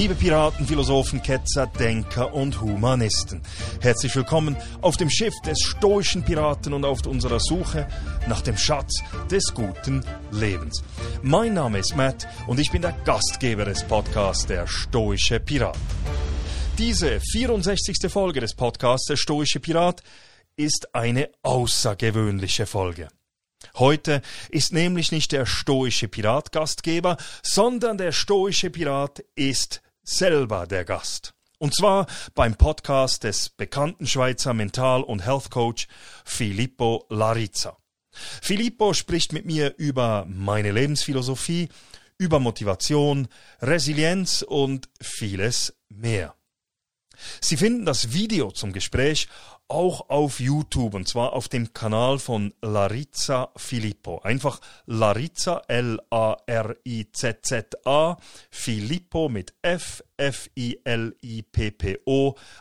Liebe Piraten, Philosophen, Ketzer, Denker und Humanisten. Herzlich willkommen auf dem Schiff des stoischen Piraten und auf unserer Suche nach dem Schatz des guten Lebens. Mein Name ist Matt und ich bin der Gastgeber des Podcasts Der Stoische Pirat. Diese 64. Folge des Podcasts Der Stoische Pirat ist eine außergewöhnliche Folge. Heute ist nämlich nicht der stoische Pirat Gastgeber, sondern der stoische Pirat ist selber der Gast. Und zwar beim Podcast des bekannten Schweizer Mental- und Health Coach Filippo Larizza. Filippo spricht mit mir über meine Lebensphilosophie, über Motivation, Resilienz und vieles mehr. Sie finden das Video zum Gespräch auch auf YouTube und zwar auf dem Kanal von Larizza Filippo. Einfach Larizza L-A-R-I-Z-Z-A Filippo mit F F-I-L-I-P-P-O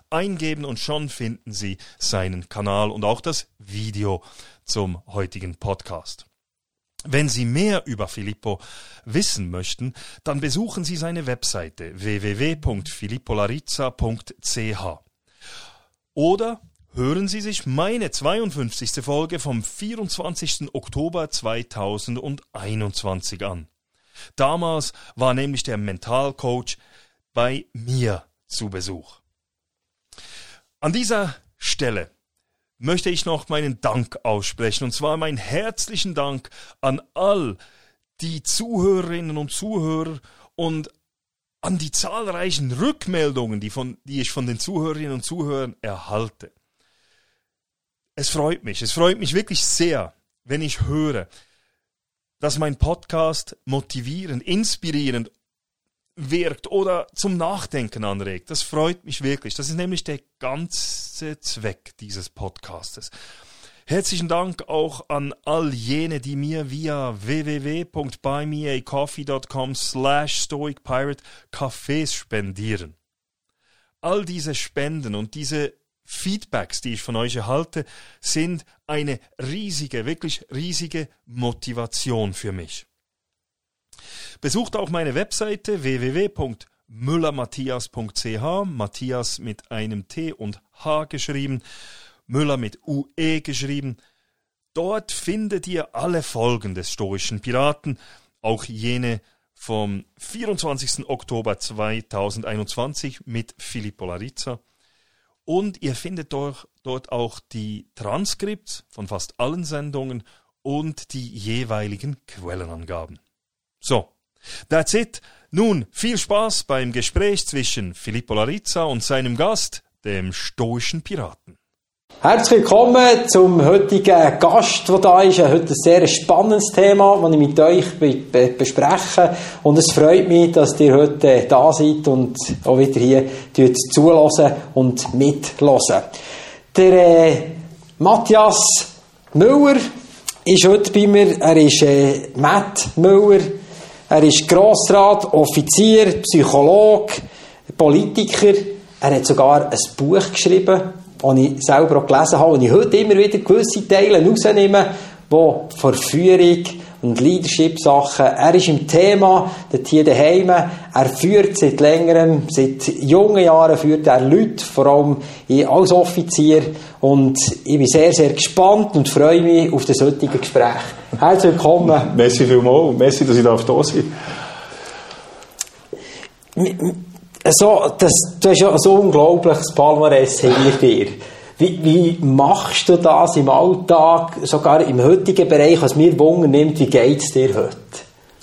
eingeben und schon finden Sie seinen Kanal und auch das Video zum heutigen Podcast. Wenn Sie mehr über Filippo wissen möchten, dann besuchen Sie seine Webseite www.filippolarizza.ch oder hören Sie sich meine 52. Folge vom 24. Oktober 2021 an. Damals war nämlich der Mentalcoach bei mir zu Besuch. An dieser Stelle möchte ich noch meinen Dank aussprechen, und zwar meinen herzlichen Dank an all die Zuhörerinnen und Zuhörer und an die zahlreichen Rückmeldungen, die, von, die ich von den Zuhörerinnen und Zuhörern erhalte. Es freut mich, es freut mich wirklich sehr, wenn ich höre, dass mein Podcast motivierend, inspirierend wirkt oder zum Nachdenken anregt. Das freut mich wirklich. Das ist nämlich der ganze Zweck dieses Podcastes. Herzlichen Dank auch an all jene, die mir via www.buymeacoffee.com slash stoicpirate Cafés spendieren. All diese Spenden und diese Feedbacks, die ich von euch erhalte, sind eine riesige, wirklich riesige Motivation für mich. Besucht auch meine Webseite www.müllermatthias.ch, Matthias mit einem T und H geschrieben, Müller mit UE geschrieben. Dort findet ihr alle Folgen des stoischen Piraten, auch jene vom 24. Oktober 2021 mit Filippo Larizza und ihr findet dort, auch die Transkripts von fast allen Sendungen und die jeweiligen Quellenangaben. So, that's it. Nun viel Spaß beim Gespräch zwischen Filippo Larizza und seinem Gast, dem stoischen Piraten. Herzlich willkommen zum heutigen Gast, der da ist. Heute ein sehr spannendes Thema, das ich mit euch bespreche. Und es freut mich, dass ihr heute da seid und auch wieder hier zulassen und mitlassen. Der äh, Matthias Müller ist heute bei mir. Er ist äh, Matt Müller. Er ist Grossrat, Offizier, Psychologe, Politiker. Er hat sogar ein Buch geschrieben die ich selber auch gelesen habe und ich heute immer wieder gewisse Teile rausnehme, die Verführung und Leadership-Sachen, er ist im Thema, dort hier daheim, er führt seit längerem, seit jungen Jahren führt er Leute, vor allem als Offizier und ich bin sehr, sehr gespannt und freue mich auf das heutige Gespräch. Herzlich willkommen. Merci vielmals, merci, dass ich da sein so, das, du hast ja so unglaubliches Palmares hinter dir. Wie, wie machst du das im Alltag, sogar im heutigen Bereich, was mir Wunder nimmt, wie geht es dir heute?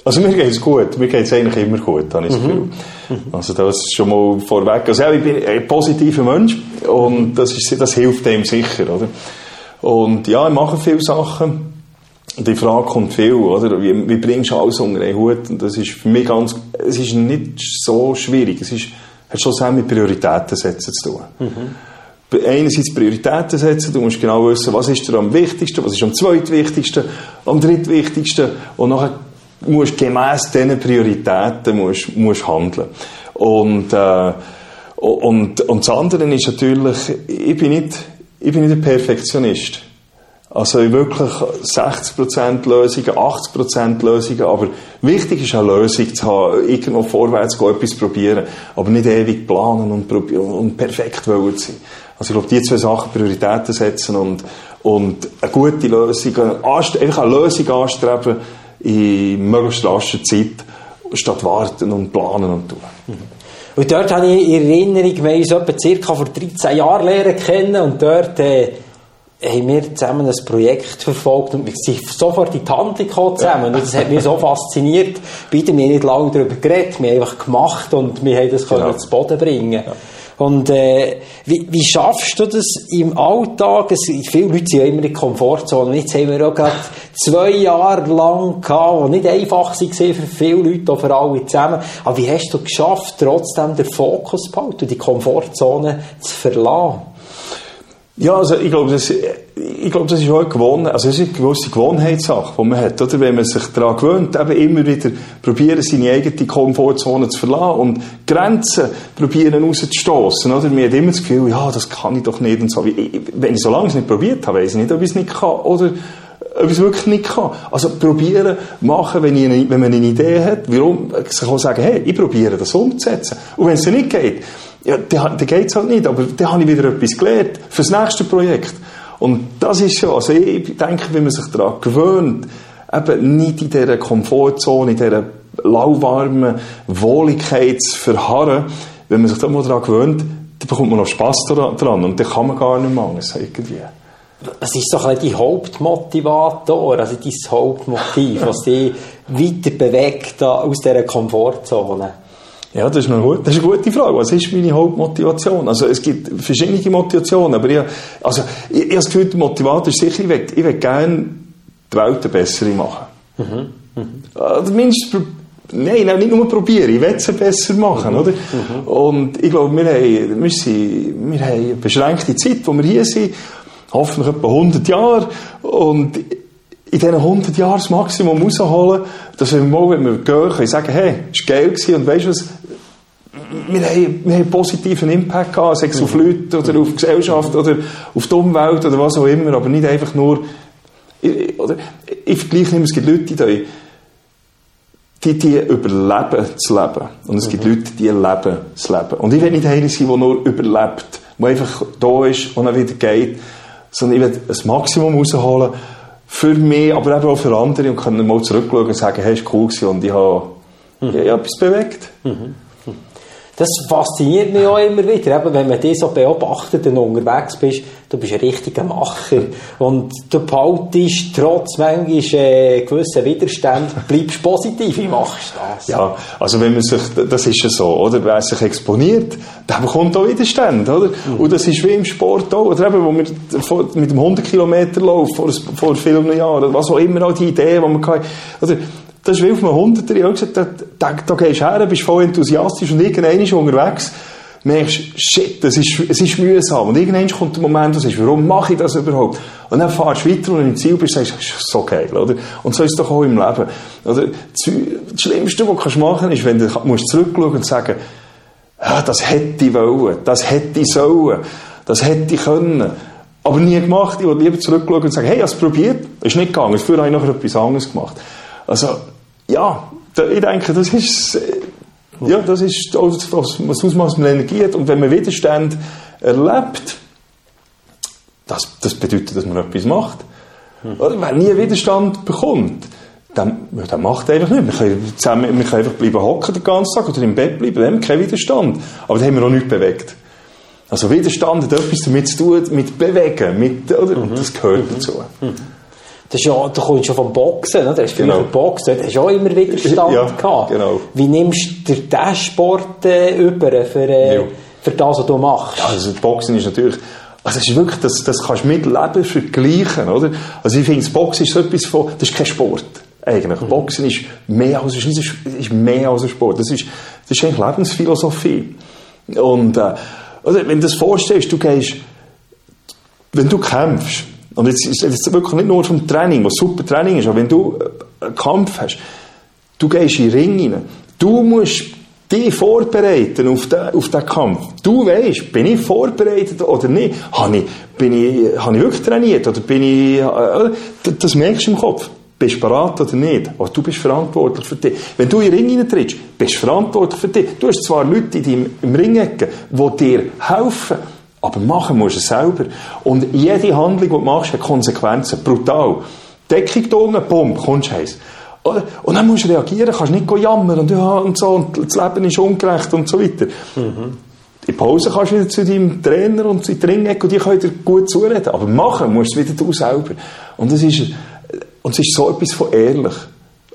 Also mir geht es gut, mir geht es eigentlich immer gut, habe ich das Gefühl. Mhm. Also das ist schon mal vorweg. Also ja, ich bin ein positiver Mensch und das, ist, das hilft dem sicher, oder? Und ja, ich mache viele Sachen. Die Frage kommt viel, oder? Wie, wie bringst du alles unter einen Hut? Und das ist für mich ganz, es ist nicht so schwierig. Es ist, hat schon sehr mit Prioritäten setzen zu tun. Mhm. Einerseits Prioritäten setzen, du musst genau wissen, was ist dir am wichtigsten, was ist am zweitwichtigsten, am drittwichtigsten. Und nachher musst du gemäss diesen Prioritäten musst, musst handeln. Und, äh, und, und das andere ist natürlich, ich bin nicht, ich bin nicht ein Perfektionist. Also wirklich 60% Lösungen, 80% Lösungen, aber wichtig ist eine Lösung zu haben, irgendwo vorwärts gehen, etwas probieren, aber nicht ewig planen und, und perfekt wollen sein. Also ich glaube, die zwei Sachen Prioritäten setzen und, und eine gute Lösung, einfach eine Lösung anstreben in möglichst rascher Zeit, statt warten und planen und tun. Und dort habe ich in Erinnerung, wir uns etwa circa vor 13 Jahren lernen kennen und dort äh, haben wir zusammen ein Projekt verfolgt und wir sind sofort in die Handlung gekommen zusammen. Und das hat mich so fasziniert. Beide haben nicht lange darüber geredet, wir haben einfach gemacht und wir haben das genau. zu Boden bringen. Ja. Und äh, wie, wie schaffst du das im Alltag? Es, viele Leute sind ja immer in der Komfortzone. Und jetzt haben wir auch gerade zwei Jahre lang gehabt, die nicht einfach waren für viele Leute, auch für alle zusammen. Aber wie hast du geschafft, trotzdem den Fokus behalten und die Komfortzone zu verlassen? Ja, also ich glaube, das, ich glaube, das ist auch eine also es ist eine gewisse Gewohnheitssache, die man hat, oder? Wenn man sich daran gewöhnt, eben immer wieder probieren, seine eigene Komfortzone zu verlassen und Grenzen probieren rauszustossen, oder? Man hat immer das Gefühl, ja, das kann ich doch nicht und so. Wenn ich so lange es nicht probiert habe, weiß ich nicht, ob ich es nicht kann, oder? ob ich wirklich nicht kann. Also probieren, machen, wenn, ich wenn man eine Idee hat, warum, sich auch sagen, hey, ich probiere das umzusetzen. Und wenn es nicht geht, ja, dann, dann geht es halt nicht, aber dann habe ich wieder etwas gelernt für das nächste Projekt. Und das ist schon, also ich denke, wenn man sich daran gewöhnt, eben nicht in dieser Komfortzone, in dieser lauwarmen Wohligkeit zu verharren, wenn man sich da mal daran gewöhnt, dann bekommt man noch Spass daran und dann kann man gar nicht mehr anders irgendwie. Was ist doch dein Hauptmotivator, also dein Hauptmotiv, was dich weiter bewegt aus dieser Komfortzone? Ja, das ist, eine gute, das ist eine gute Frage. Was ist meine Hauptmotivation? Also, es gibt verschiedene Motivationen, aber ich, also, ich, ich habe das Gefühl, der Motivator ist sicher, ich will, ich will gerne die Welt eine bessere machen. Mhm. Mhm. Also, nein, nicht nur probieren, ich will es besser machen, mhm. oder? Mhm. Und ich glaube, wir haben, wir, sind, wir haben eine beschränkte Zeit, wo wir hier sind, hoffentlich etwa 100 Jahre, und in diesen 100 Jahren das Maximum rausholen, dass wir mal, wenn wir gehen, können sagen, hey, es war geil gewesen und weißt du was, wir haben, wir haben einen positiven Impact gehabt, sei es auf mhm. Leute oder auf Gesellschaft oder auf die Umwelt oder was auch immer, aber nicht einfach nur, ich, oder, ich vergleiche immer, es gibt Leute, die, die, die überleben das Leben. Und es gibt mhm. Leute, die leben das Leben. Und ich will nicht einer sein, der nur überlebt, der einfach da ist und dann wieder geht, sondern ich will das Maximum rausholen für mich, aber eben auch für andere und können mal zurückschauen und sagen, hey, es war cool und ich habe, mhm. ich etwas bewegt. Mhm das fasziniert mich auch immer wieder, eben, wenn man dich so beobachtet und unterwegs bist, du bist ein richtiger Macher und du behaltest trotz manchmal äh, gewissen Widerstand, bleibst positiv, wie machst du das? Ja, also wenn man sich, das ist ja so, oder, wer sich exponiert, der bekommt auch Widerstand, oder? Mhm. Und das ist wie im Sport auch, oder eben, wo wir mit dem 100 Kilometer Lauf vor, vor vielen Jahren, was auch immer auch die Idee, die man kann, oder, das ist wie auf einem Hunderter. Ich habe gesagt, da, gehst du her, bist voll enthusiastisch und irgendwann ist unterwegs merkst, shit, das ist, es ist mühsam. Und irgendwann kommt der Moment, wo du sagst, warum mache ich das überhaupt? Und dann fahrst du weiter und im Ziel bist, sagst, das ist so geil, oder? Und so ist es doch auch im Leben. Oder? Das Schlimmste, was du machen kannst, ist, wenn du musst zurückschauen und sagen, ja, das hätte ich wollen, das hätte ich sollen, das hätte ich können. Aber nie gemacht. Ich würde lieber zurückschauen und sagen, hey, ich habe es probiert, ist nicht gegangen, dafür habe ich noch etwas anderes gemacht. Also, ja, ich denke, das ist, ja, das ist das, was Ausmaß mit Energie hat. Und wenn man Widerstand erlebt, das, das bedeutet, dass man etwas macht. Hm. Oder? Wer nie Widerstand bekommt, dann, dann macht er einfach nicht. Wir können, zusammen, wir können einfach bleiben hocken den ganzen Tag oder im Bett bleiben, dann haben wir keinen Widerstand. Aber dann haben wir auch nichts bewegt. Also Widerstand hat etwas damit zu tun, mit Bewegen, mit, oder? Mhm. das gehört mhm. dazu. Mhm. Das ist ja, du kommst schon vom Boxen, ne? du hast früher genau. Boxen, du hast auch immer Widerstand ja, gehabt. Genau. Wie nimmst du diesen Sport äh, über für, äh, ja. für das, was du machst? Ja, also Boxen ist natürlich, also das ist wirklich, das, das kannst du mit Leben vergleichen, oder? Also ich finde, das Boxen ist so etwas von, das ist kein Sport. Eigentlich. Mhm. Boxen ist mehr als, ist, ist mehr als ein Sport. Das ist, das ist eigentlich Lebensphilosophie. Und, äh, also wenn du das vorstellst, du gehst, wenn du kämpfst, und jetzt ist es wirklich nicht nur vom Training, was super Training ist, aber wenn du einen Kampf hast, du gehst in den Ring rein, du musst dich vorbereiten auf den, auf den Kampf. Du weißt, bin ich vorbereitet oder nicht? Habe ich, bin ich, habe ich wirklich trainiert oder bin ich, äh, das merkst du im Kopf. Bist du bereit oder nicht? Aber du bist verantwortlich für dich. Wenn du in den Ring reintrittst, bist du verantwortlich für dich. Du hast zwar Leute in deinem, im Ring die dir helfen, aber machen musst du es selber. Und jede Handlung, die du machst, hat Konsequenzen. Brutal. Deckung unten, bumm, kommst du heiß. Und dann musst du reagieren, kannst nicht jammern und ja und so und das Leben ist ungerecht und so weiter. Mhm. In Pause kannst du wieder zu deinem Trainer und zu deinem und die können dir gut zureden. Aber machen musst du wieder du selber. Und es ist, und es ist so etwas von ehrlich.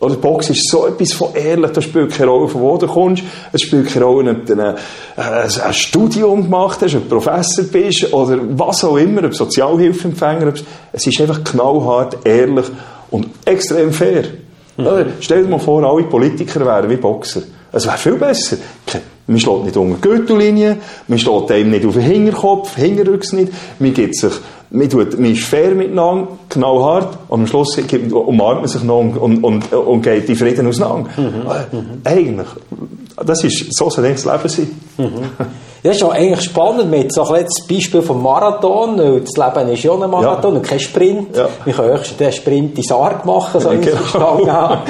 Oder Box ist so etwas von ehrlich, das spielt keine Rolle, von wo du kommst, es spielt keine Rolle, ob du ein, ein Studium gemacht hast, ob du Professor bist oder was auch immer, ob Sozialhilfeempfänger, es ist einfach knallhart, ehrlich und extrem fair. Mhm. Stell dir mal vor, alle Politiker wären wie Boxer. Es wäre viel besser. Man schlägt nicht unter die Gürtellinie, man schlägt einem nicht auf den Hinterkopf, Hinterrücks nicht, man gibt sich, man, tut, man ist fair miteinander, genau hart, und am Schluss umarmt man sich noch und, und, und, und geht in Frieden auseinander. Mhm. Äh, eigentlich, das ist, so soll das Leben sein. Mhm. Das ist ja eigentlich spannend mit so ein Beispiel vom Marathon. Das Leben ist ja ein Marathon ja. und kein Sprint. Ja. Wir können höchstens den Sprint in Sarg machen, so verstanden habe.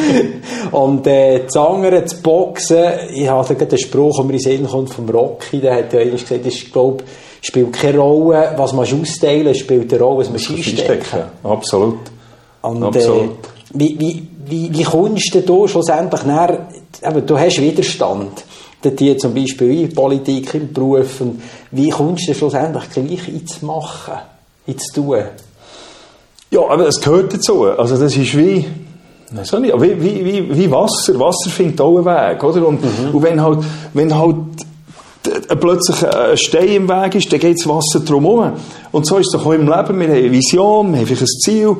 Und äh, das andere, das Boxen, ich habe den Spruch, der mir in Sinn kommt, vom Rocky, der hat ja eigentlich gesagt, das ist, glaube spielt keine Rolle, was man austeilen, spielt eine Rolle, was man einstecken. Absolut. Und, Absolut. Äh, wie, wie, wie, wie kommst du schlussendlich nach, eben, du hast Widerstand die zum Beispiel in Politik, im Beruf. Und wie kommst du schlussendlich gleich einzumachen, einzutun? Ja, aber es gehört dazu. Also das ist wie, weiß nicht, wie, wie, wie, wie Wasser. Wasser findet auch einen Weg, oder? Und, mhm. und wenn halt, wenn halt plötzlich ein Stein im Weg ist, dann geht das Wasser drum herum. Und so ist es doch auch im Leben. Wir haben eine Vision, wir haben ein Ziel.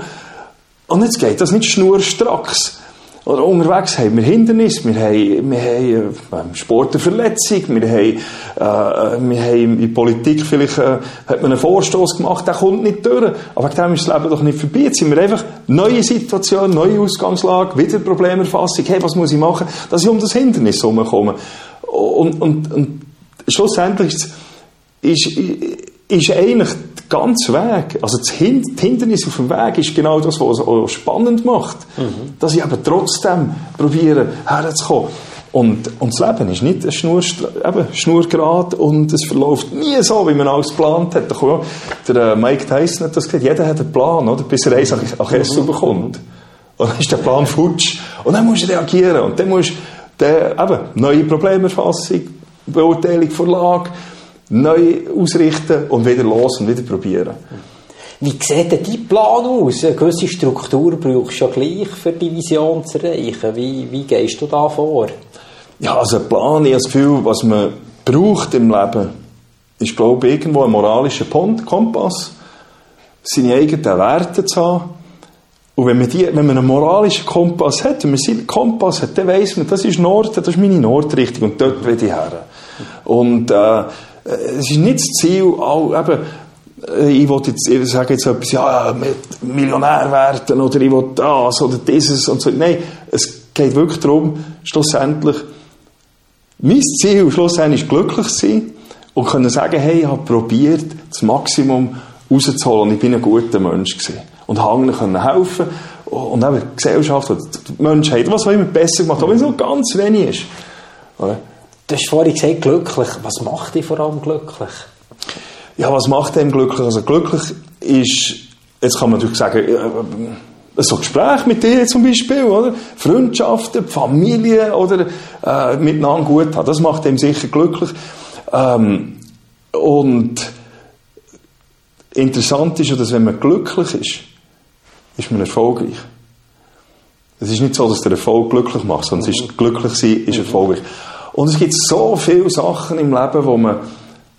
Und jetzt geht das nicht schnurstracks. Oder unterwegs haben wir Hindernisse, wir haben, wir haben beim Sport eine Verletzung, wir haben, äh, wir haben in der Politik vielleicht äh, hat man einen Vorstoß gemacht, der kommt nicht durch. Aber wegen dem ist das Leben doch nicht vorbei. Jetzt sind wir einfach neue Situation, neue Ausgangslage, wieder Problemerfassung. Hey, was muss ich machen, dass ich um das Hindernis herumkomme? Und, und, und schlussendlich ist, ist, ist eigentlich ganze Weg, also das Hindernis auf dem Weg ist genau das, was es auch spannend macht. Mhm. Dass ich eben trotzdem probiere, herzukommen. Und, und das Leben ist nicht ein Schnur, eben, schnurgerade und es verläuft nie so, wie man alles geplant hat. Der äh, Mike Tyson hat das gesagt, jeder hat einen Plan, oder? bis er eins an Essen bekommt. Und dann ist der Plan futsch. Und dann musst du reagieren. Und dann musst du eben, neue Problemerfassung, Beurteilung vor Lage, neu ausrichten und wieder los und wieder probieren. Wie sieht denn dein Plan aus? Eine gewisse Struktur brauchst du ja gleich, für die Vision zu erreichen. Wie, wie gehst du da vor? Ja, also ein Plan, ich habe das Gefühl, was man braucht im Leben, ist, glaube ich, irgendwo ein moralischer Kompass, seine eigenen Werte zu haben. Und wenn man, die, wenn man einen moralischen Kompass hat, wenn man seinen Kompass hat, dann weiss man, das ist Nord, das ist meine Nordrichtung und dort will ich her. Und äh, es ist nicht das Ziel, auch, eben, äh, ich will jetzt, ich sage jetzt etwas, ja, Millionär werden oder ich will das oder dieses und so. Nein, es geht wirklich darum, schlussendlich, mein Ziel schlussendlich ist glücklich sein und können sagen, hey, ich habe probiert, das Maximum rauszuholen und ich bin ein guter Mensch gewesen. Und anderen können helfen und eben die Gesellschaft, die Menschheit, was auch immer besser gemacht, auch wenn es nur ganz wenig ist. Du hast vorhin gesagt, glücklich. Was macht dich vor allem glücklich? Ja, was macht einem glücklich? Also glücklich ist, jetzt kann man natürlich sagen, äh, so Gespräch mit dir zum Beispiel, oder? Freundschaften, Familie oder äh, miteinander gut haben. Das macht einem sicher glücklich. Ähm, und interessant ist ja, dass wenn man glücklich ist, ist man erfolgreich. Es ist nicht so, dass der Erfolg glücklich macht, sondern es ist glücklich sein, ist erfolgreich. Und es gibt so viele Sachen im Leben, wo man,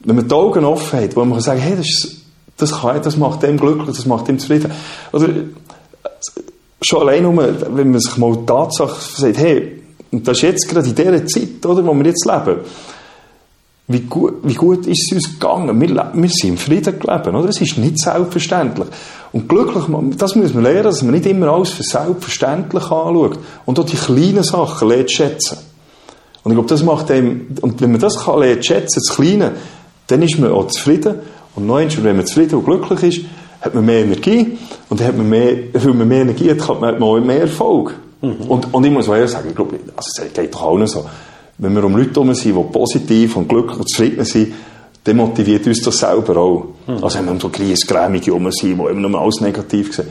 wenn man die Augen offen hat, wo man kann sagen, hey, das, ist, das, kann, das macht dem glücklich, das macht dem zufrieden. Oder schon allein nur, wenn man sich mal die Tatsache sagt, hey, und das ist jetzt gerade in dieser Zeit, oder, wo wir jetzt leben, wie gut, wie gut ist es uns gegangen? Wir, wir sind im Frieden gelebt, oder? Es ist nicht selbstverständlich. Und glücklich, das muss man lernen, dass man nicht immer alles für selbstverständlich anschaut. Und auch die kleinen Sachen lernt schätzen. Und ich glaube, das macht einem, und wenn man das kann lernen, schätzen, das Kleine, dann ist man auch zufrieden. Und eins, wenn man zufrieden und glücklich ist, hat man mehr Energie. Und dann hat man mehr, weil man mehr Energie hat, hat man auch mehr Erfolg. Mhm. Und, und ich muss ehrlich sagen, ich glaube, also es geht doch allen so. Wenn wir um Leute herum sind, die positiv und glücklich und zufrieden sind, dann motiviert uns das selber auch. Mhm. Also wenn wir um so Griesgrämige herum sind, die immer nur alles negativ sehen.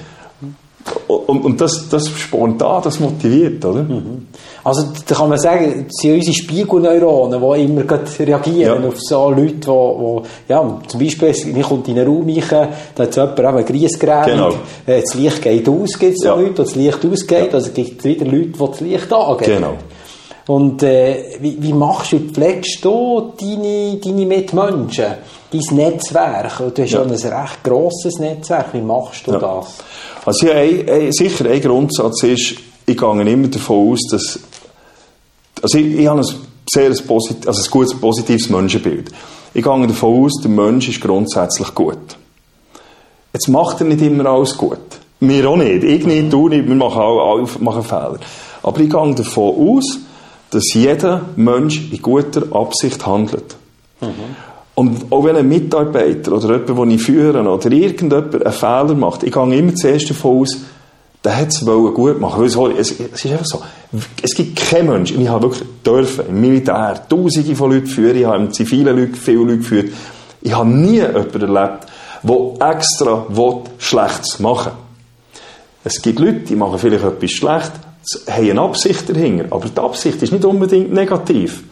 Und, und das, das spontan, das motiviert, oder? Mhm. Also da kann man sagen, es sind unsere Spiegelneuronen, die immer reagieren ja. auf so Leute, die, die ja, zum Beispiel, ich kommt in einen Raum rein, da hat jemand eben Griesgrämung, genau. Äh, das Licht geht aus, gibt es so ja. Leute, die das Licht ausgeht, ja. also gibt es wieder Leute, die das Licht angehen. Genau. Und äh, wie, wie machst du, wie pflegst du deine, deine Mitmenschen, dein Netzwerk? Du hast ja, ein recht grosses Netzwerk, wie machst du das? Also ja, ein, ein, sicher ein Grundsatz ist, ich gehe immer davon aus, dass also ich, ich habe ein sehr posit also ein gutes, positives Menschenbild. Ich gehe davon aus, der Mensch ist grundsätzlich gut. Jetzt macht er nicht immer alles gut. Wir auch nicht. Ich nicht, du nicht. Wir machen alle, machen Fehler. Aber ich gehe davon aus, dass jeder Mensch in guter Absicht handelt. Mhm. Und auch wenn ein Mitarbeiter oder jemand, den ich führe, oder irgendjemand einen Fehler macht, ich gehe immer zuerst davon aus, der hat es gut machen. Es, es, ist einfach so. Es gibt keinen Menschen, ich habe wirklich dürfen, im Militär, tausende von Leuten führen, ich habe im zivilen Leute, viele Leute geführt. Ich habe nie jemanden erlebt, der extra will, Schlechtes machen Es gibt Leute, die machen vielleicht etwas schlecht, haben eine Absicht dahinter, aber die Absicht ist nicht unbedingt negativ.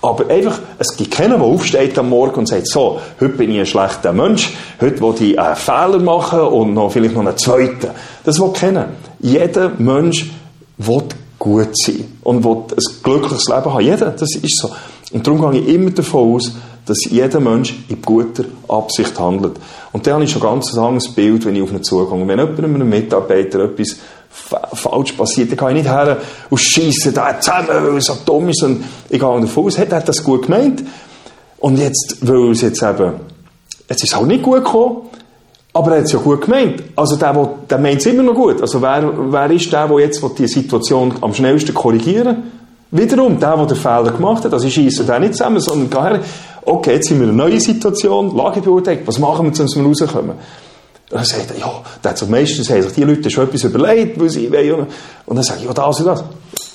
Aber einfach, es gibt keinen, der aufsteht am Morgen und sagt, so, heute bin ich ein schlechter Mensch, heute will ich einen Fehler machen und noch, vielleicht noch einen zweiten. Das will kennen. Jeder Mensch will gut sein und will ein glückliches Leben haben. Jeder, das ist so. Und darum gehe ich immer davon aus, dass jeder Mensch in guter Absicht handelt. Und da habe ich schon ganz ein anderes Bild, wenn ich auf ihn zugehe. Wenn jemand einem Mitarbeiter etwas falsch passiert, dann kann ich nicht her und schiessen da zusammen, weil er so dumm ist. Und ich gehe davon aus, hat er das gut gemeint. Und jetzt, weil es jetzt eben, jetzt ist es auch nicht gut gekommen, aber er hat es ja gut gemeint. Also der, der, der meint es immer noch gut. Also wer, wer ist der, der jetzt die Situation am schnellsten korrigieren Wiederum, der, der den Fehler gemacht hat, also ich scheisse den nicht zusammen, sondern gehe her, okay, jetzt sind wir in einer neuen Situation, Lagebeurteilung, was machen wir, um wir rauskommen? Und dann sagt er, ja, dann hat sich meistens haben sich die Leute schon etwas überlegt, was sie wollen. Und dann sage ich, ja, das und das.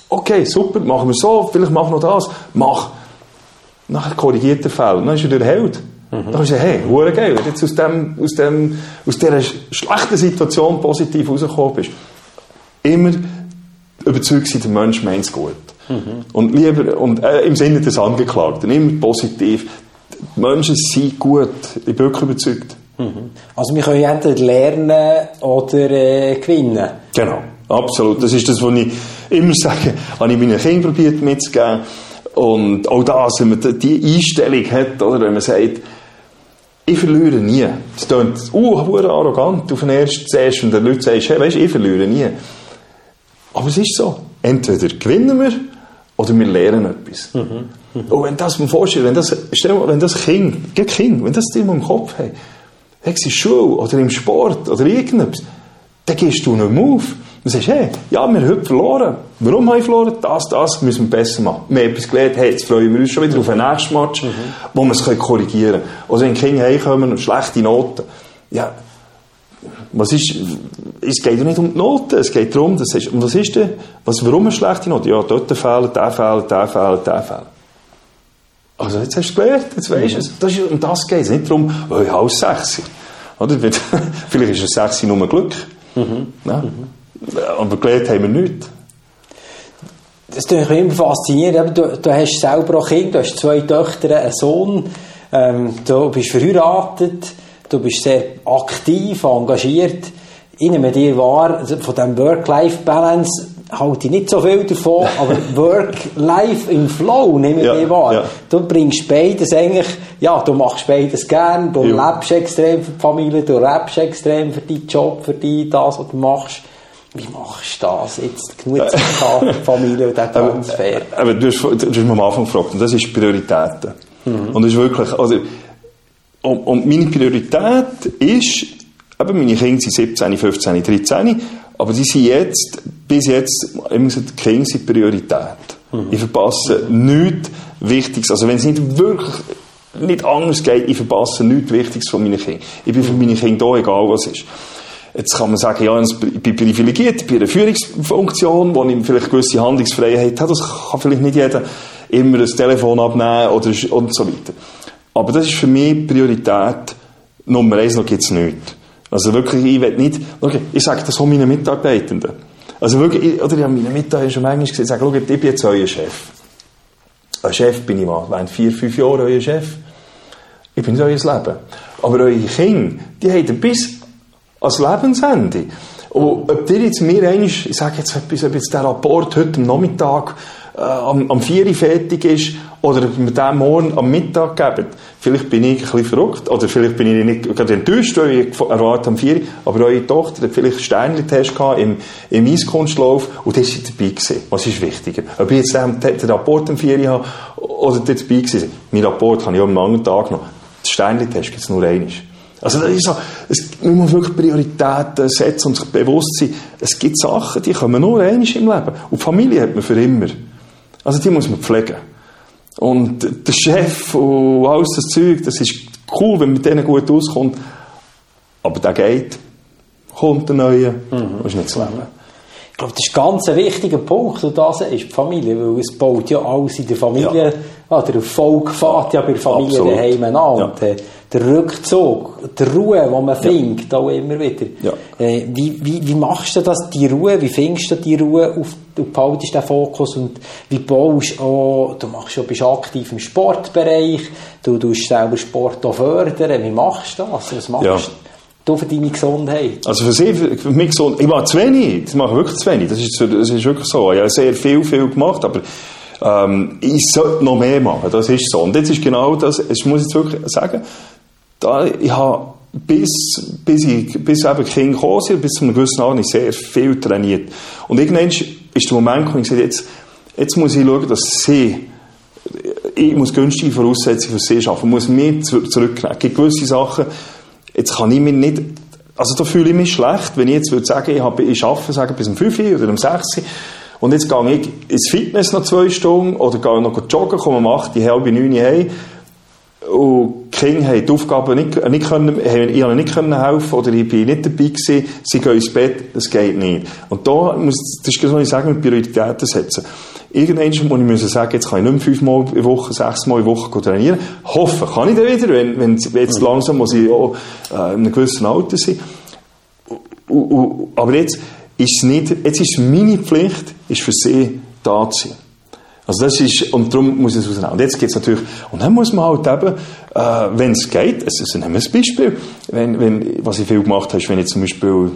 Okay, super, machen wir so, vielleicht mach noch das. Mach. Nachher korrigiert der Fall. Dann ist er der Held. Mhm. Dann du sagen, hey, hure geil, wenn du jetzt aus, dem, aus, dem, aus dieser schlechten Situation positiv rausgekommen bist. Immer überzeugt sein, der Mensch meint es gut. Mhm. Und lieber, und äh, im Sinne des Angeklagten, immer positiv. Die Menschen sind gut, ich bin wirklich überzeugt. Mhm. Also wir können entweder lernen oder äh, gewinnen. Genau, absolut. Das ist das, was ich immer sage, habe ich meinen Kindern probiert mitzugeben. Und auch das, wenn man die Einstellung hat, oder, wenn man sagt, ich verliere nie. Das klingt, uh, arrogant auf den ersten, zuerst, und den Leuten sagst, hey, weißt, ich verliere nie. Aber es ist so. Entweder gewinnen wir, oder wir lernen etwas. Mhm. Mhm. Und wenn das, man vorstellt, wenn das, stell mal, wenn das Kind, Kind, wenn das immer im Kopf hat, in der Schule oder im Sport oder irgendetwas, dann gehst du nicht mehr auf. Dann sagst hey, ja, wir haben heute verloren. Warum haben wir verloren? Das, das müssen wir besser machen. Wir haben etwas gelernt, hey, jetzt freuen wir uns schon wieder auf den nächsten Match, mhm. wo wir es korrigieren können. Oder wenn Kinder heimkommen und schlechte Noten, ja, was ist, es geht ja nicht um die Noten, es geht darum, dass, und was ist denn, was, warum eine schlechte Note? Ja, dort fehlt, der fehlt, der fehlt, der fehlt. Also jetzt hast du es gelernt, jetzt weisst du es. Das ist, um das geht es, nicht darum, oh, ich habe sechs. Oder? Vielleicht ist ein Sechs nur Glück. Mhm. Ja? Aber gelernt haben wir nichts. Das ist immer faszinierend. Du, du hast selber auch Kinder, du hast zwei Töchter, einen Sohn, ähm, du bist verheiratet, du bist sehr aktiv, engagiert. Ich nehme dir wahr, also von diesem Work-Life-Balance halte ich nicht so viel davon, aber Work, Life im Flow nehme ich ja, wahr. Ja. Du bringst beides eigentlich, ja, du machst beides gern, du ja. lebst extrem für die Familie, du lebst extrem für deinen Job, für die, das, was du machst. Wie machst du das jetzt? Genug Zeit für die Familie und den Transfer. Aber, aber du, hast, du hast mich am Anfang gefragt, und das ist Prioritäten. Mhm. Und das ist wirklich, also, und, und meine Priorität ist, eben meine Kinder sind 17, 15, 13, aber die sind jetzt, bis jetzt, immer gesagt, die Kinder sind Priorität. Ich verpasse nichts Wichtiges. Also wenn es nicht wirklich nicht anders geht, ich verpasse nichts Wichtiges von meinen Kindern. Ich bin für meine Kinder da, egal was ist. Jetzt kann man sagen, ja, ich bin privilegiert, ich bin in einer Führungsfunktion, wo ich vielleicht gewisse Handlungsfreiheit habe. Das kann vielleicht nicht jeder immer das Telefon abnehmen oder und so weiter. Aber das ist für mich Priorität Nummer eins, noch gibt es nichts. Also wirklich, ich will nicht, okay, ich sage das auch meinen Mitarbeitenden. Also wirklich, oder ich habe meinen Mitarbeitern schon manchmal gesagt, sage, schau, ich bin jetzt euer Chef. Ein Chef bin ich mal, während vier, fünf Jahren euer Chef. Ich bin nicht euer Leben. Aber eure Kinder, die haben bis als Lebensende. Und ob ihr jetzt mir einmal, ich sage jetzt etwas, ob jetzt der Rapport heute am Nachmittag äh, am, am 4 Uhr fertig ist oder mit dem morgen am Mittag geben. Vielleicht bin ich ein bisschen verrückt oder vielleicht bin ich nicht gerade enttäuscht, weil ich erwarte am 4 Uhr, aber eure Tochter hat vielleicht Sternli-Test gehabt im, im Eiskunstlauf und das ist dabei gewesen. Was ist wichtiger? Ob ich jetzt den, den Rapport am 4 Uhr habe oder dabei gewesen Mein Rapport habe ich am anderen Tag noch. Den Sternli-Test gibt es nur einmal. Also das ist so, es, man muss wirklich Prioritäten setzen und sich bewusst sein, es gibt Sachen, die kommen nur einmal im Leben. Und die Familie hat man für immer. Also die muss man pflegen. Und der Chef und alles das Zeug, das ist cool, wenn man mit denen gut auskommt. Aber der geht, kommt der Neue, mhm. ist nicht das Leben. Ich glaube, das ist ganz ein wichtiger Punkt, und das ist die Familie, weil es baut ja alles in der Familie, ja. ah, der Erfolg fährt ja bei der Familie Absolut. daheim an. Ja. Und, äh, der Rückzug, die Ruhe, die man findet, ja. auch immer wieder. Ja. Äh, wie, wie, wie machst du das, die Ruhe, wie findest du die Ruhe, auf, du behaltest den Fokus und wie baust du auch, du machst ja, bist aktiv im Sportbereich, du tust selber Sport auch fördern, wie machst du das, was machst ja. Du für deine Gesundheit? Also für, sie, für mich gesund, ich mache zu wenig, ich mache wirklich zu wenig, das ist, das ist wirklich so, ich habe sehr viel, viel gemacht, aber ähm, ich sollte noch mehr machen, das ist so. Und jetzt ist genau das, ich muss jetzt wirklich sagen, da, ich habe bis, bis, ich, bis eben Kinder gekommen bis zu einem gewissen Alter, sehr viel trainiert. Und irgendwann ist der Moment wo ich gesagt jetzt, jetzt muss ich schauen, dass sie, ich muss günstige Voraussetzungen für sie schaffen, muss mich zurücknehmen. Es gibt gewisse Sachen, jetzt kann ich mir nicht, also da fühle ich mich schlecht, wenn ich jetzt würde sagen, ich, habe, ich arbeite sagen, bis um 5 Uhr oder um 6 Uhr, und jetzt gehe ich ins Fitness noch zwei Stunden oder gehe noch joggen, komme um 8 Uhr, halb 9 Uhr heim und die Kinder haben die Aufgaben nicht, nicht können, ich ihnen nicht können helfen oder ich bin nicht dabei gewesen, sie gehen ins Bett, das geht nicht. Und da muss, das ist genau, ich sagen, mit Prioritäten setzen. Irgendwann muss ich müssen sagen, jetzt kann ich nicht mehr fünfmal in Woche, sechsmal in Woche trainieren. Hoffen kann ich dann wieder, wenn, wenn jetzt mhm. langsam muss ich auch äh, in einem gewissen Alter sein. Aber jetzt ist es nicht, jetzt ist meine Pflicht, ist für sie da zu sein. Also das ist, und darum muss ich es ausnehmen. Und jetzt geht's natürlich, und dann muss man halt eben, äh, wenn es geht, also, also nehmen wir ein Beispiel, wenn, wenn, was ich viel gemacht habe, ist, wenn ich zum Beispiel,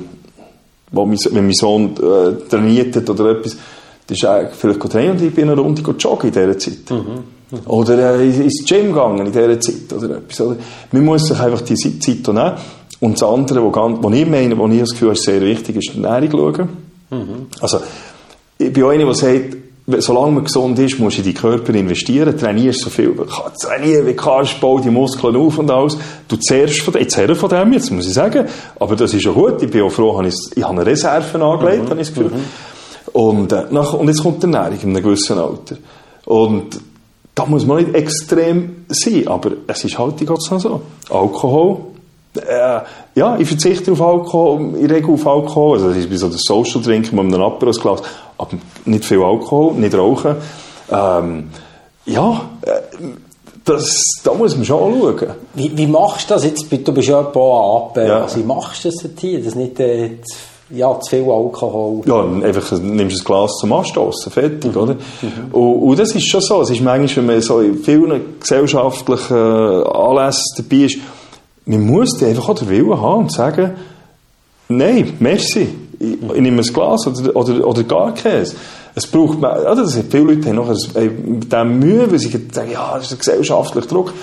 wo mein, wenn mein Sohn äh, trainiert hat oder etwas, das ist vielleicht trainieren und ich bin eine Runde joggen in dieser Zeit. Mhm. Mhm. Oder äh, ins Gym gegangen in dieser Zeit oder etwas. Oder? Man muss sich einfach diese Zeit nehmen. Und das andere, wo, ganz, wo ich meine, wo ich das Gefühl habe, ist sehr wichtig, ist die Ernährung schauen. Mhm. Also, ich bin einer, der sagt, solange man gesund ist, musst du in deinen Körper investieren, trainierst so viel, trainieren, wie kannst, bau die Muskeln auf und alles. Du zehrst von dem, ich zehre von dem jetzt, muss ich sagen. Aber das ist ja gut, ich bin auch froh, ich, ich habe eine Reserve angelegt, mhm. habe ich das Gefühl. Mhm. Und, äh, nach, und jetzt kommt die Ernährung in einem gewissen Alter. Und da muss man nicht extrem sein, aber es ist halt Gott so. Alkohol, äh, ja, ich verzichte auf Alkohol, in Regel auf Alkohol, also das ist wie so das Social Drinken mit einem Aperol-Glas, aber nicht viel Alkohol, nicht rauchen. Ähm, ja, äh, das, da muss man schon anschauen. Wie, wie machst du das jetzt? Du bist ja ein paar ab. Ja. Also, wie machst du das hier? Das nicht äh, ja, zu viel Alkohol? Ja, einfach nimmst du ein Glas zum Anstoßen, fertig, mhm. oder? Mhm. Und, und, das ist schon so. Es ist manchmal, wenn man so in vielen gesellschaftlichen Anlässen dabei ist, man muss einfach auch den Willen haben und sagen, nein, merci, ich, ich nehme ein Glas oder, oder, oder gar keins. Es braucht, oder, das viele Leute haben mit dem Mühe, weil sie sagen, ja, das ist ein gesellschaftlicher Druck.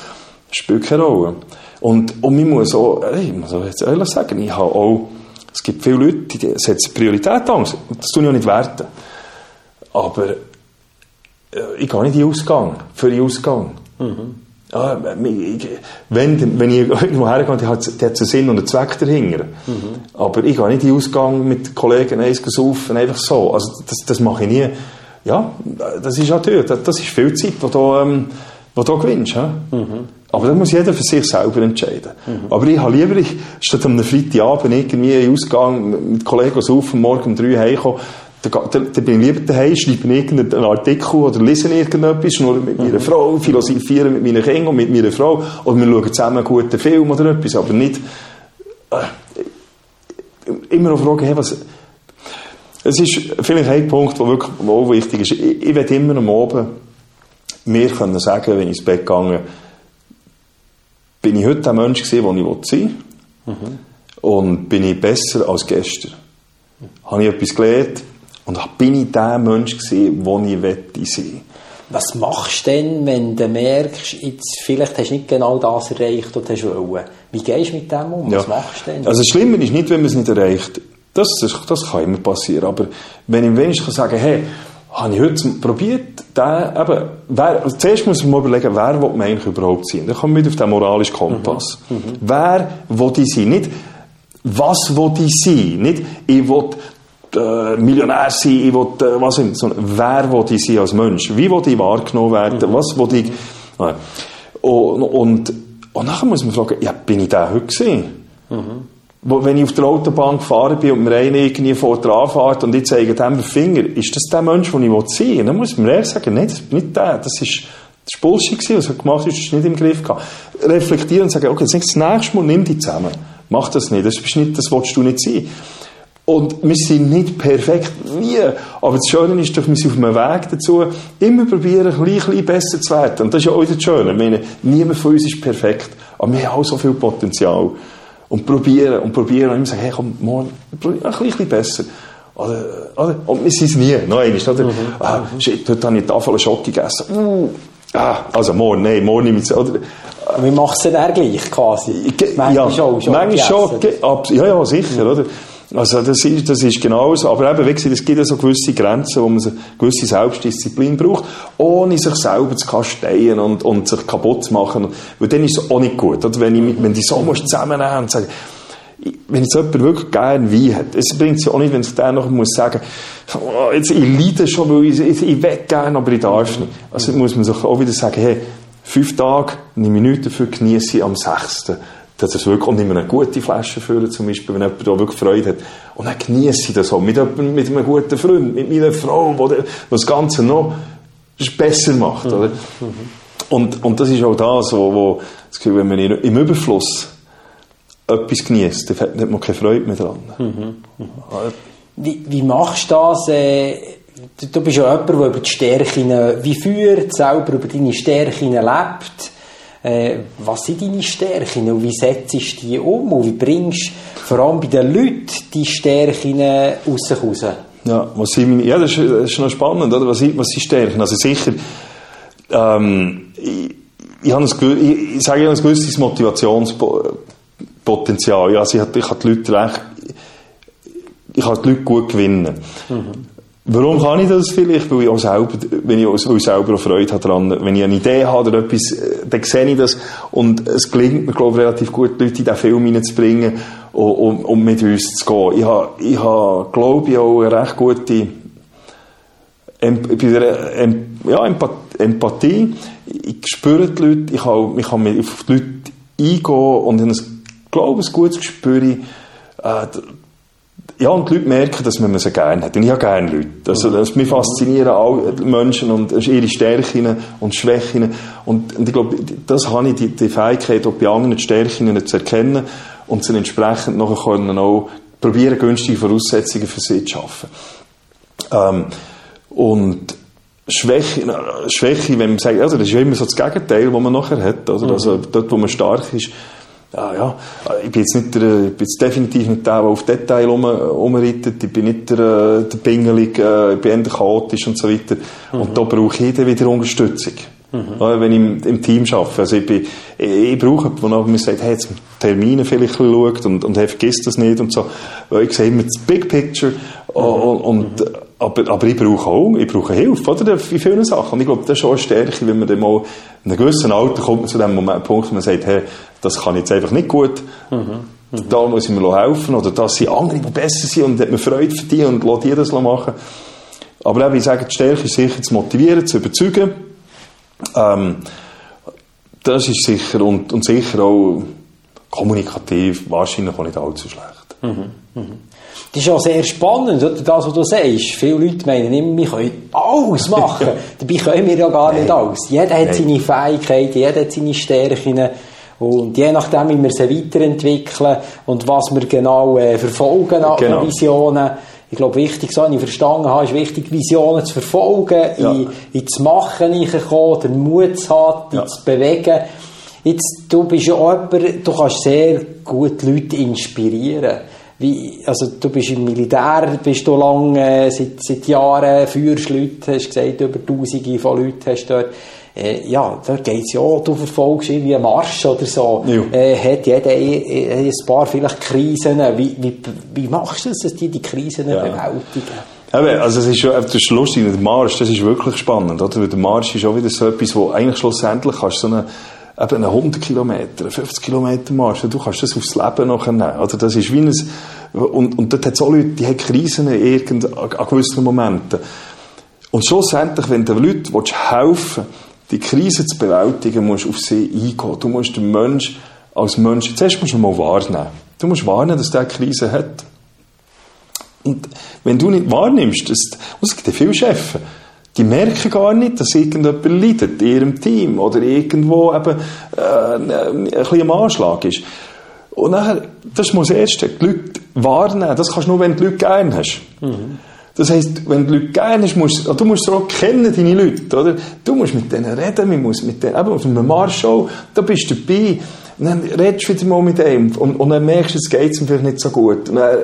Das spielt keine Rolle. Und, und man muss auch, ich muss auch jetzt ehrlich sagen, ich habe auch, es gibt viele Leute, die setzen Priorität an. Das tun ich auch nicht werten. Aber äh, ich gehe nicht in den Ausgang, für den Ausgang. Mhm ja, wenn, wenn ich irgendwo hergehe, die hat, die hat einen Sinn und einen Zweck dahinter. Mhm. Aber ich gehe nicht in den Ausgang mit Kollegen eins saufen, einfach so. Also das, das mache ich nie. ja, das ist natürlich, das ist viel Zeit, die du, ähm, die du gewinnst. Mhm. Aber das muss jeder für sich selber entscheiden. Mhm. Aber ich habe lieber, ich, statt am Freitagabend irgendwie in Ausgang mit Kollegen auf und morgen um drei heimkommen, dann, dann bin ich lieber daheim, schreibe irgendeinen Artikel oder lese irgendetwas, nur mit meiner mhm. Frau, philosophieren mit meinen Kindern und mit meiner Frau, oder wir schauen zusammen einen guten Film oder etwas, aber nicht äh, immer noch fragen, hey, was... Es ist vielleicht ein Punkt, der wirklich auch wichtig ist. Ich, ich will immer am Abend mir können sagen, wenn ich ins Bett gegangen bin ich heute der Mensch gewesen, der ich sein will. Mhm. Und bin ich besser als gestern. Mhm. Habe ich etwas gelernt und bin ich der Mensch gewesen, der ich wette sein Was machst du denn, wenn du merkst, jetzt, vielleicht hast du nicht genau das erreicht, was du wollen? Wie gehst du mit dem um? Was ja. machst du denn? Also das Schlimme ist nicht, wenn man es nicht erreicht. Das, das, das kann immer passieren. Aber wenn ich wenigstens sagen kann, hey, habe ich heute probiert, eben, wer, zuerst muss man mal überlegen, wer will man eigentlich überhaupt sein? Dann kommen wir auf den moralischen Kompass. Mhm. Mhm. Wer will ich sein? Nicht, was will ich sein? Nicht, ich will äh, Millionär sein, ich will, äh, was sind, sondern wer will ich sein als Mensch? Wie will ich wahrgenommen werden? Mhm. Was will ich, äh, und, und, und nachher muss man fragen, ja, bin ich der heute gewesen? Mhm wenn ich auf der Autobahn gefahren bin und mir einer irgendwie vor der anfährt und ich zeige dem Finger, ist das der Mensch, den ich sein will? Dann muss man ehrlich sagen, nein, das bin nicht der. Das ist, das ist Bullshit was er gemacht hat, das ist nicht im Griff gehabt. Reflektieren und sagen, okay, das nächste Mal nimm dich zusammen. Mach das nicht. Das, ist nicht, das willst du nicht sein. Und wir sind nicht perfekt, nie. Aber das Schöne ist doch, wir sind auf einem Weg dazu, immer probieren, ein bisschen besser zu werden. Und das ist ja auch das Schöne. Ich meine, niemand von uns ist perfekt. Aber wir haben auch so viel Potenzial. Und probieren und probieren und immer sagen, hey, komm, morgen, ein bisschen besser. Oder, oder, und wir sind es nie, noch einmal, oder? Mhm. Ah, shit, heute habe ich eine Tafel Schoki gegessen. Uh, ah, also morgen, nein, morgen ich es, oder? Wir machen es dann gleich, quasi. Manchmal ja, schon, schon manchmal schon, ja, ja, sicher, mhm. oder? Also das ist, das ist genau so. Aber eben, wie gesagt, es gibt ja so gewisse Grenzen, wo man eine gewisse Selbstdisziplin braucht, ohne sich selber zu kasteien und, und sich kaputt zu machen. Weil dann ist es auch nicht gut. Oder? Wenn, ich, wenn die so musst zusammennehmen und sagen, wenn jetzt jemand wirklich gerne Wein hat, es bringt es ja auch nicht, wenn sich der noch muss sagen, oh, jetzt, ich leide schon, weil ich, ich, ich will gerne, aber ich darf nicht. Also muss man sich auch wieder sagen, hey, fünf Tage, eine Minute dafür genieße ich am sechsten dass es wirklich, und immer eine gute Flasche füllen, zum Beispiel, wenn jemand da wirklich Freude hat. Und dann genieße ich das auch. Mit, mit einem guten Freund, mit meiner Frau, die das Ganze noch besser macht, oder? Und, und das ist auch das, wo, wo das Gefühl, wenn man im Überfluss etwas genießt, dann hat man keine Freude mehr dran. Mhm. Mhm. Wie, wie machst du das? Äh, du, du bist ja jemand, der über die Stärken wie führt, selber über deine Stärken lebt äh, was sind deine Stärken und wie setzt du die um und wie bringst du vor allem bei den Leuten die Stärken aus sich raus? Ja, was sind meine, ja, das ist, das ist noch spannend, oder? Was, sind, was sind Stärken? Also sicher, ähm, ich, ich, habe ein, ich sage, ich habe ein gewisses Motivationspotenzial. Ja, also ich, ich habe die Leute recht, ich kann die Leute gut gewinnen. Mhm. Warum kann ich das vielleicht? Weil ich auch selber, wenn ich, auch selber auch Freude habe daran, wenn ich eine Idee habe oder etwas, äh, dann sehe ich das und es gelingt mir, glaube ich, relativ gut, Leute in diesen Film hineinzubringen und, und, und mit uns zu gehen. Ich habe, ich habe, glaube ich, auch eine recht gute ja, Empathie. Ich spüre die Leute, ich kann, ich kann auf die Leute eingehen und ich glaube, ein gutes Gespür, äh, ja, und die Leute merken, dass man sie gerne hat. Und ich habe gerne Leute. Also, das, mich faszinieren alle Menschen und ihre Stärken und Schwächen. Und, und ich glaube, das habe ich, die, die Fähigkeit, auch bei anderen Stärken zu erkennen und sie entsprechend nachher können auch probieren, günstige Voraussetzungen für sie zu schaffen. Ähm, und Schwäche, Schwäche, wenn man sagt, also das ist ja immer so das Gegenteil, was man nachher hat. Also, also dort, wo man stark ist, ja, ja, ich bin jetzt, nicht der, ich bin jetzt definitiv nicht der, der auf Detail um, umreitet. Ich bin nicht der, der Pingelig, äh, ich bin eher chaotisch und so weiter. Mhm. Und da brauche ich dann wieder Unterstützung. Mhm. wenn ich im, im, Team arbeite. Also ich, bin, ich, ich brauche jemanden, der mir sagt, hey, jetzt Termine vielleicht schaut und, und hey, vergiss das nicht und so. Weil ich sehe immer das Big Picture mhm. und, und mhm. aber, aber ich brauche auch, ich brauche Hilfe, oder? In vielen Sachen. Und ich glaube, das ist auch eine Stärke, wenn man dann mal in einem gewissen Alter kommt man zu dem Moment, Punkt, wo man sagt, hey, das kann ich jetzt einfach nicht gut. Mhm. Mhm. Da muss ich mir helfen. Oder dass sie andere, die besser sind und hat mir Freude für die und lass die das machen. Aber eben, ich sage, die Stärke ist sicher zu motivieren, zu überzeugen. Ähm, das ist sicher, und, und sicher auch kommunikativ, wahrscheinlich auch nicht allzu schlecht. Mhm, mh. Das ist auch sehr spannend, das, was du sagst. Viele Leute meinen immer, wir können alles machen. Dabei können wir ja gar nicht alles. Jeder hat seine Fähigkeiten, jeder hat seine Stärken. Und je nachdem, wie wir sie weiterentwickeln und was wir genau äh, verfolgen an genau. Visionen, ich glaube, wichtig, so ich verstanden habe, ist wichtig, Visionen zu verfolgen, ja. in, in das Machen reinkommen, den Mut zu haben, ja. zu bewegen. Jetzt, du bist ja auch jemand, du kannst sehr gut Leute inspirieren. Wie, also du bist im Militär, bist du lang, äh, seit, seit Jahren, führst Leute, hast gesagt, über Tausende von Leuten hast du dort. Äh, ja, da geht es ja, du verfolgst irgendwie einen Marsch oder so. Ja. Äh, hat jeder ein paar vielleicht Krisen. Wie, wie, wie machst du das, dass die die Krisen ja. bewältigen? Eben, also es ist schon, das ist lustig, der Marsch, das ist wirklich spannend, oder? Weil der Marsch ist auch wieder so etwas, wo eigentlich schlussendlich kannst du so eine, eben einen 100 Kilometer, 50 Kilometer Marsch, du kannst das aufs Leben nachher nehmen, oder? Das ist wie ein, und, und dort hat es auch Leute, die haben Krisen irgend, an, gewissen Momenten. Und schlussendlich, wenn du Leuten helfen willst, die Krise zu bewältigen, musst du auf sie eingehen. Du musst den Mensch als Mensch, zuerst musst du mal wahrnehmen. Du musst wahrnehmen, dass der eine Krise hat. Und wenn du nicht wahrnimmst, dass, es gibt ja viele Chefs, die merken gar nicht, dass irgendjemand leidet in ihrem Team oder irgendwo eben äh, ein bisschen Anschlag ist. Und nachher, das muss erst die Leute wahrnehmen. Das kannst du nur, wenn du die Leute gerne hast. Mhm. Das heisst, wenn du Leute gerne musst, du musst auch kennen, deine Leute, oder? Du musst mit denen reden, man muss mit denen, eben auf einem Marschall, da bist du dabei, und dann redest du wieder mal mit ihm, und, und dann merkst du, es geht ihm vielleicht nicht so gut. Und dann,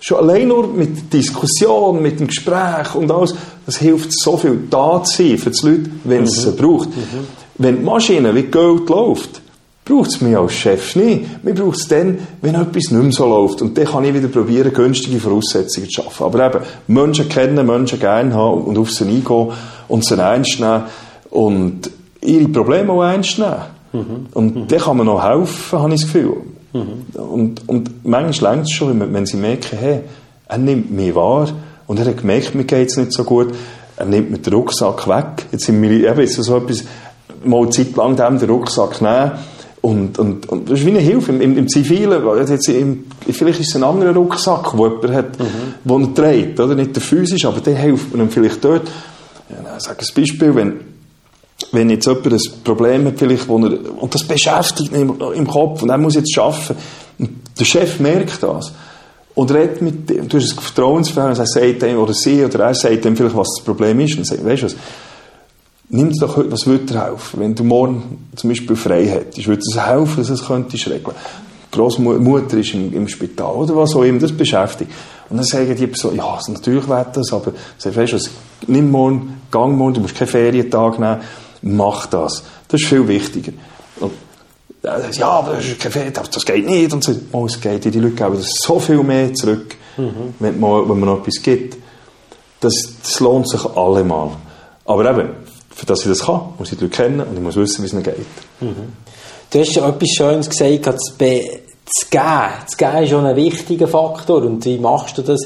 schon allein nur mit der Diskussion, mit dem Gespräch und alles, das hilft so viel, da zu sein für die Leute, wenn es mhm. sie braucht. Mhm. Wenn die Maschine wie Geld läuft, braucht es mich als Chef nicht. Mir braucht es dann, wenn etwas nicht mehr so läuft. Und dann kann ich wieder probieren, günstige Voraussetzungen zu schaffen. Aber eben, Menschen kennen, Menschen gerne haben und auf sie eingehen und sie ernst nehmen und ihre Probleme auch ernst nehmen. Mhm. Und mhm. dann kann man noch helfen, habe ich das Gefühl. Mhm. Und, und manchmal längt es schon, wenn, sie merken, hey, er nimmt mich wahr und er hat gemerkt, mir geht es nicht so gut, er nimmt mir den Rucksack weg. Jetzt sind wir eben jetzt so etwas, mal eine Zeit lang dem den Rucksack nehmen und, und, und das ist wie eine Hilfe im, im, im Zivilen. Jetzt im, vielleicht ist es ein anderer Rucksack, den jemand hat, mhm. den er trägt. Oder? Nicht der physisch, aber der hilft man ihm vielleicht dort. Ja, ich sage ein Beispiel, wenn, wenn jetzt jemand ein Problem hat, vielleicht, wo er, und das beschäftigt ihn im, im Kopf und er muss jetzt arbeiten. Und der Chef merkt das. Und redet mit dem, du hast ein Vertrauensverhältnis, er sagt ihm, oder sie, oder er sagt ihm vielleicht, was das Problem ist, und sagt, weißt du was, nimm dir doch heute, was würde helfen? Wenn du morgen zum Beispiel frei hättest, würde es helfen, dass es könntest regeln. Großmutter ist im, im Spital oder was auch immer, das beschäftigt. Und dann sagen die so, ja, also natürlich wäre das, aber sag, weißt du nimm morgen, gang morgen, du musst keinen Ferientag nehmen, mach das. Das ist viel wichtiger. Und, ja, aber das ist kein Ferientag, das geht nicht. Und so, oh, es geht, die Leute geben so viel mehr zurück, mhm. wenn, man, wenn man noch etwas gibt. Das, das lohnt sich allemal. Aber eben, für das ich das kann, muss ich die Leute kennen und ich muss wissen, wie es ihnen geht. Mhm. Du hast ja etwas Schönes gesagt, das, Be das Geben. Das Geben ist schon ein wichtiger Faktor. Und wie machst du das?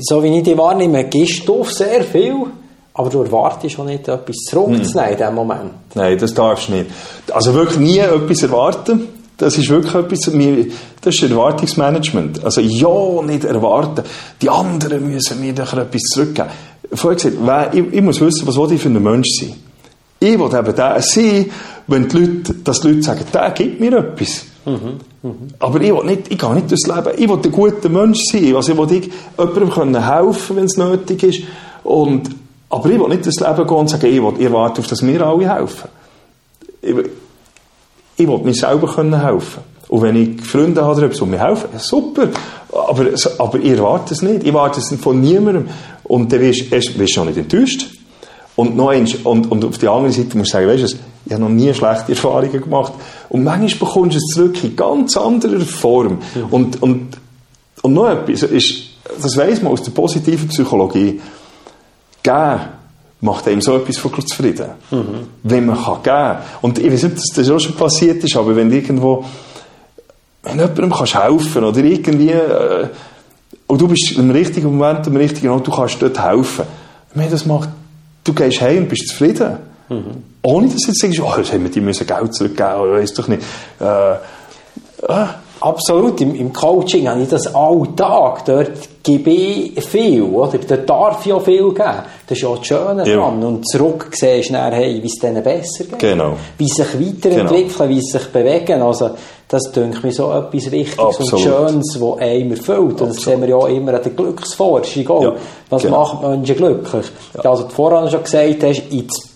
So wie ich dich wahrnehme, gibst du sehr viel, aber du erwartest schon nicht, etwas zurückzunehmen in diesem Moment. Nein, das darfst du nicht. Also wirklich nie etwas erwarten. Das ist wirklich etwas, das ist Erwartungsmanagement. Also ja, nicht erwarten. Die anderen müssen mir doch etwas zurückgeben vorher gesagt, ich, ich muss wissen, was ich für ein Mensch sein. Ich will eben der sein, wenn die Leute, dass die Leute sagen, der gibt mir etwas. Mhm, mh. Aber ich will nicht, ich gehe nicht durchs Leben. Ich will ein guter Mensch sein. Also ich will ich jemandem können helfen, wenn es nötig ist. Und, aber ich will nicht durchs Leben gehen und sagen, ich, will, ich warte auf, dass mir alle helfen. Ich, ich will mir selber können helfen. Und wenn ich Freunde habe, die mir helfen, super. Aber, aber ich erwarte es nicht. Ich warte es von niemandem. Und dann wirst, du schon nicht enttäuscht. Und, noch eins, und, und auf der anderen Seite musst du sagen, weißt du, ich habe noch nie schlechte Erfahrungen gemacht. Und manchmal bekommst du es zurück in ganz anderer Form. Mhm. Und, und, und noch etwas, ist, das weiss man aus der positiven Psychologie, geben macht einem so etwas von zufrieden. Mhm. Wenn man kann geben. Und ich weiß nicht, dass das auch schon passiert ist, aber wenn irgendwo, wenn jemandem kannst helfen oder irgendwie, äh, und du bist im richtigen Moment, im richtigen Ort, du kannst dort helfen. Mehr das macht, du gehst heim und bist zufrieden. Mhm. Ohne dass du jetzt sagst, oh, jetzt haben wir die müssen Geld zurückgeben, oder weiss doch nicht. Äh, äh. Absolut. Im, Im, Coaching habe ich das alltag. Dort gebe ich viel, oder? Dort darf ich auch viel geben. Das ist ja das Schöne ja. dran. Und zurück siehst du dann, hey, wie es denen besser geht. Genau. Wie sich weiterentwickeln, genau. wie sich bewegen. Also, das denke mir so etwas Wichtiges Absolut. und Schönes, das einem erfüllt. Und das sehen wir ja immer an der Glücksforschung. Auch. Ja. Was genau. macht Menschen glücklich? Ja. Also, du vorhin schon gesagt hast, ins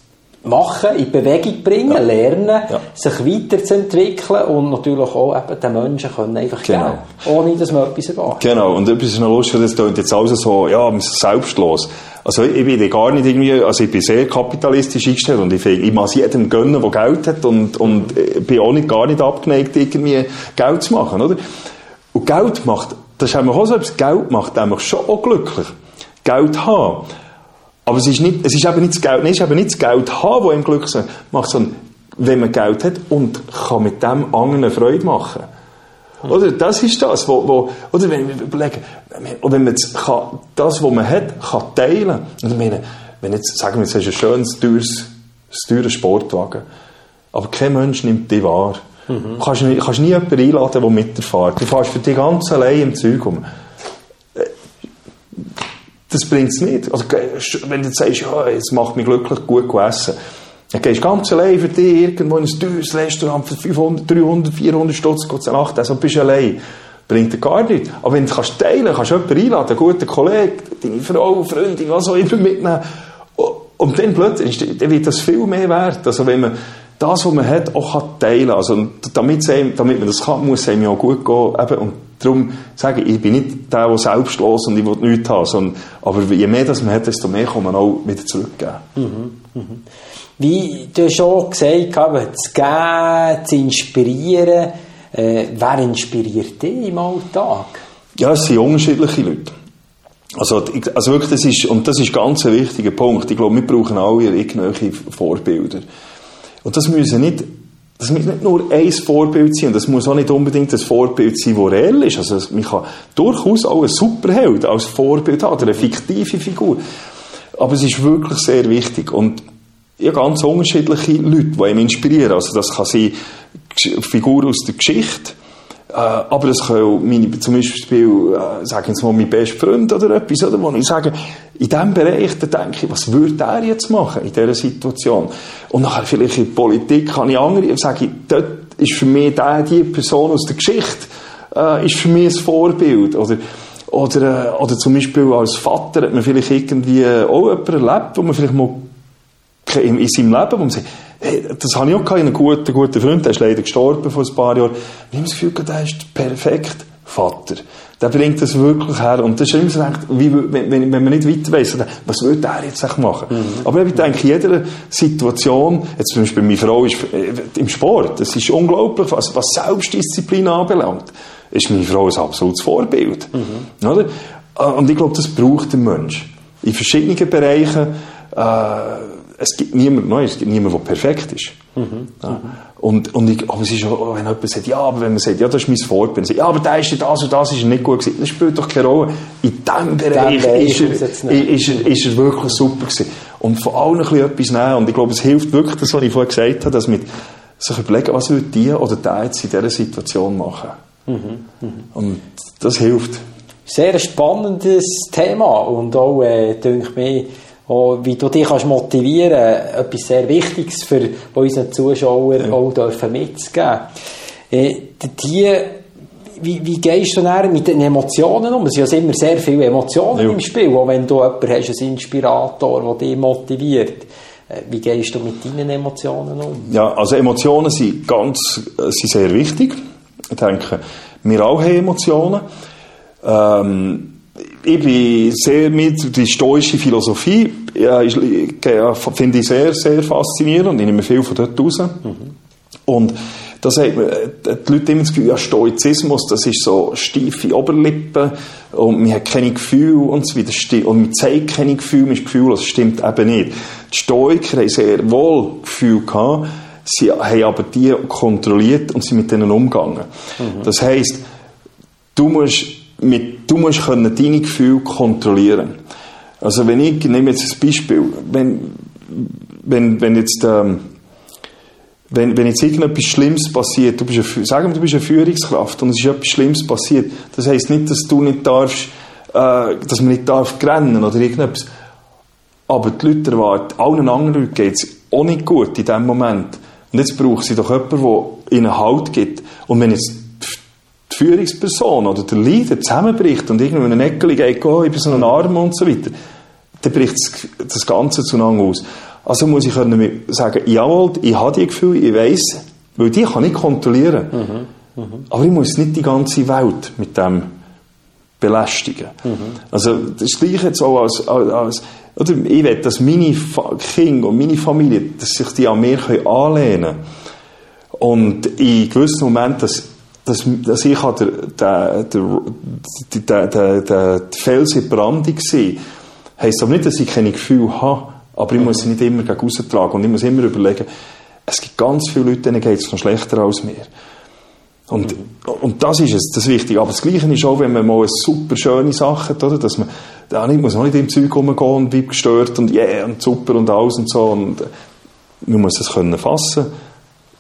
machen, in Bewegung bringen, ja. lernen, ja. sich weiterzuentwickeln und natürlich auch eben den Menschen können einfach genau. geben, ohne dass man etwas erwartet. Genau, und etwas ist noch lustig, das klingt jetzt alles so, ja, selbstlos. Also ich bin gar nicht irgendwie, also ich bin sehr kapitalistisch eingestellt und ich, ich muss jedem gönnen, der Geld hat und, und bin auch nicht, gar nicht abgeneigt, irgendwie Geld zu machen, oder? Und Geld macht, das ist auch so etwas, Geld macht einfach schon auch glücklich. Geld haben. Aber es ist, nicht, es ist eben nicht das Geld, ist eben nicht das Geld haben, das ihm Glück macht, sondern wenn man Geld hat und kann mit dem anderen Freude machen. Oder das ist das, wo, wo oder wenn wir überlegen, wenn man kann, das, was man hat, kann teilen. Und meine, wenn jetzt, sagen wir, jetzt hast du ein schönes, teures, teures Sportwagen, aber kein Mensch nimmt dich wahr. Mhm. Du kannst, kannst nie jemanden einladen, der mit dir fährt. Du fährst für dich ganz allein im Zeug um das bringt es nicht. Also, wenn du jetzt sagst, ja, es macht mich glücklich, gut zu essen, dann gehst du ganz allein für dich irgendwo in ein teures Restaurant für 500, 300, 400 Stutz zu Nacht, also bist du allein. Bringt dir gar nichts. Aber wenn du kannst teilen kannst, du jemanden einladen, einen guten Kollegen, deine Frau, Freundin, was auch immer mitnehmen. Und dann plötzlich, dann wird das viel mehr wert. Also wenn man das, was man hat, auch teilen kann. Also, damit, damit man das kann, muss es einem ja auch gut gehen. Eben, und darum sage ich, ich bin nicht der, der selbstlos und ich will nichts haben. Sondern, aber je mehr das man hat, desto mehr kann man auch wieder zurückgeben. Mhm, mhm. Wie du schon gesagt hast, zu geben, zu inspirieren, äh, wer inspiriert dich im Alltag? Ja, es sind unterschiedliche Leute. Also, also wirklich, das ist, und das ist ganz ein wichtiger Punkt. Ich glaube, wir brauchen alle irgendwelche Vorbilder. Und das müssen nicht, das muss nicht nur ein Vorbild sein, und das muss auch nicht unbedingt ein Vorbild sein, das reell ist. Also, man kann durchaus auch einen Superheld als Vorbild haben, oder eine fiktive Figur. Aber es ist wirklich sehr wichtig. Und ja, ganz unterschiedliche Leute, die ihn inspirieren. Also, das kann sein, Figur aus der Geschichte, aber es können meine, zum Beispiel, äh, sagen jetzt mal, mein bester Freund oder etwas, oder, wo ich sage, in diesem Bereich, da denke ich, was würde er jetzt machen in dieser Situation? Und nachher vielleicht in der Politik kann ich andere, sage ich, dort ist für mich der, die Person aus der Geschichte, äh, ist für mich ein Vorbild, oder, oder, äh, oder zum Beispiel als Vater hat man vielleicht irgendwie auch jemanden erlebt, wo man vielleicht mal in seinem Leben, wo man sagt, Hey, das habe ich auch einen guten, guten Freund, der ist leider gestorben vor ein paar Jahren. Ich habe das Gefühl, der ist perfekt Vater. Der bringt das wirklich her. Und das ist immer so, wie, wenn, wenn man nicht weiter weiss, was würde er jetzt machen? Mhm. Aber ich denke, in jeder Situation, jetzt zum Beispiel meine Frau ist äh, im Sport, das ist unglaublich, was, was Selbstdisziplin anbelangt, ist meine Frau ein absolutes Vorbild. Mhm. Oder? Äh, und ich glaube, das braucht der Mensch. In verschiedenen Bereichen, äh, es gibt niemand Neues, es gibt niemand, der perfekt ist. Mhm. Ja. Und, und ich, aber es ist auch, wenn jemand sagt, ja, aber wenn man sagt, ja, das ist mein Vorbild, sagt, ja, aber da ist das und das ist nicht gut gewesen, das spielt doch keine Rolle. In diesem Bereich ist er, ist, er, ist er wirklich super gewesen. Und von allen ein bisschen etwas nehmen. Und ich glaube, es hilft wirklich, das, was ich vorhin gesagt habe, dass mit sich überlegen, was würde die oder der jetzt in dieser Situation machen. Mhm. Mhm. Und das hilft. Sehr spannendes Thema und auch, äh, denke ich mir, auch, wie du dich kannst motivieren kannst, etwas sehr Wichtiges für unsere Zuschauer ja. auch dürfen mitzugeben. Äh, die, wie, wie gehst du dann mit den Emotionen um? Es sind ja immer sehr viele Emotionen ja. im Spiel, auch wenn du jemanden hast, einen Inspirator, der dich motiviert. Äh, wie gehst du mit deinen Emotionen um? Ja, also Emotionen sind ganz, äh, sind sehr wichtig. Ich denke, wir alle haben Emotionen. Ähm, ich bin sehr mit die stoische Philosophie, ja, finde ich sehr, sehr faszinierend ich nehme viel von dort raus. Mhm. Und das hat die Leute immer das Gefühl, ja, Stoizismus, das ist so steife Oberlippen und man hat keine Gefühle und so weiter. Und man zeigt keine Gefühle, man ist Gefühl, das stimmt eben nicht. Die Stoiker haben sehr wohl Gefühle gehabt, sie haben aber die kontrolliert und sind mit denen umgegangen. Mhm. Das heisst, du musst mit, du musst können deine Gefühle kontrollieren. Also wenn ich, nehme jetzt ein Beispiel, wenn, wenn, wenn jetzt, ähm, wenn, wenn jetzt irgendetwas Schlimmes passiert, du bist eine, sagen wir, du bist eine Führungskraft und es ist etwas Schlimmes passiert, das heisst nicht, dass du nicht darfst, äh, dass man nicht darf rennen oder irgendetwas. Aber die Leute erwarten, allen anderen Leuten geht es auch nicht gut in dem Moment. Und jetzt braucht sie doch jemanden, der ihnen Halt gibt. Und wenn jetzt die Führungsperson oder der Leader zusammenbricht und irgendwo in eine Ecke geht, oh, ich bin so ein Arm und so weiter, dann bricht das Ganze zueinander aus. Also muss ich können sagen, jawohl, ich habe die Gefühle, ich weiß, weil die kann ich kontrollieren. Mhm, mh. Aber ich muss nicht die ganze Welt mit dem belästigen. Mhm. Also das Gleiche jetzt auch als, als oder ich will, dass meine Kinder und meine Familie, dass sich die an mir anlehnen können. Und in gewissen Momenten, dass, dass, dass ich der, der, der, der, der, Fels in Brandung war, heisst aber nicht, dass ich keine Gefühle habe, aber ich muss sie nicht immer gegen tragen und ich muss immer überlegen, es gibt ganz viele Leute, denen geht es noch schlechter als mir. Und, und das ist es, das Wichtige. Aber das Gleiche ist auch, wenn man mal eine super schöne Sache hat, oder? Dass man, da muss man nicht im Zeug rumgehen und bleibt gestört und yeah, und super und alles und so. Und man muss es können fassen,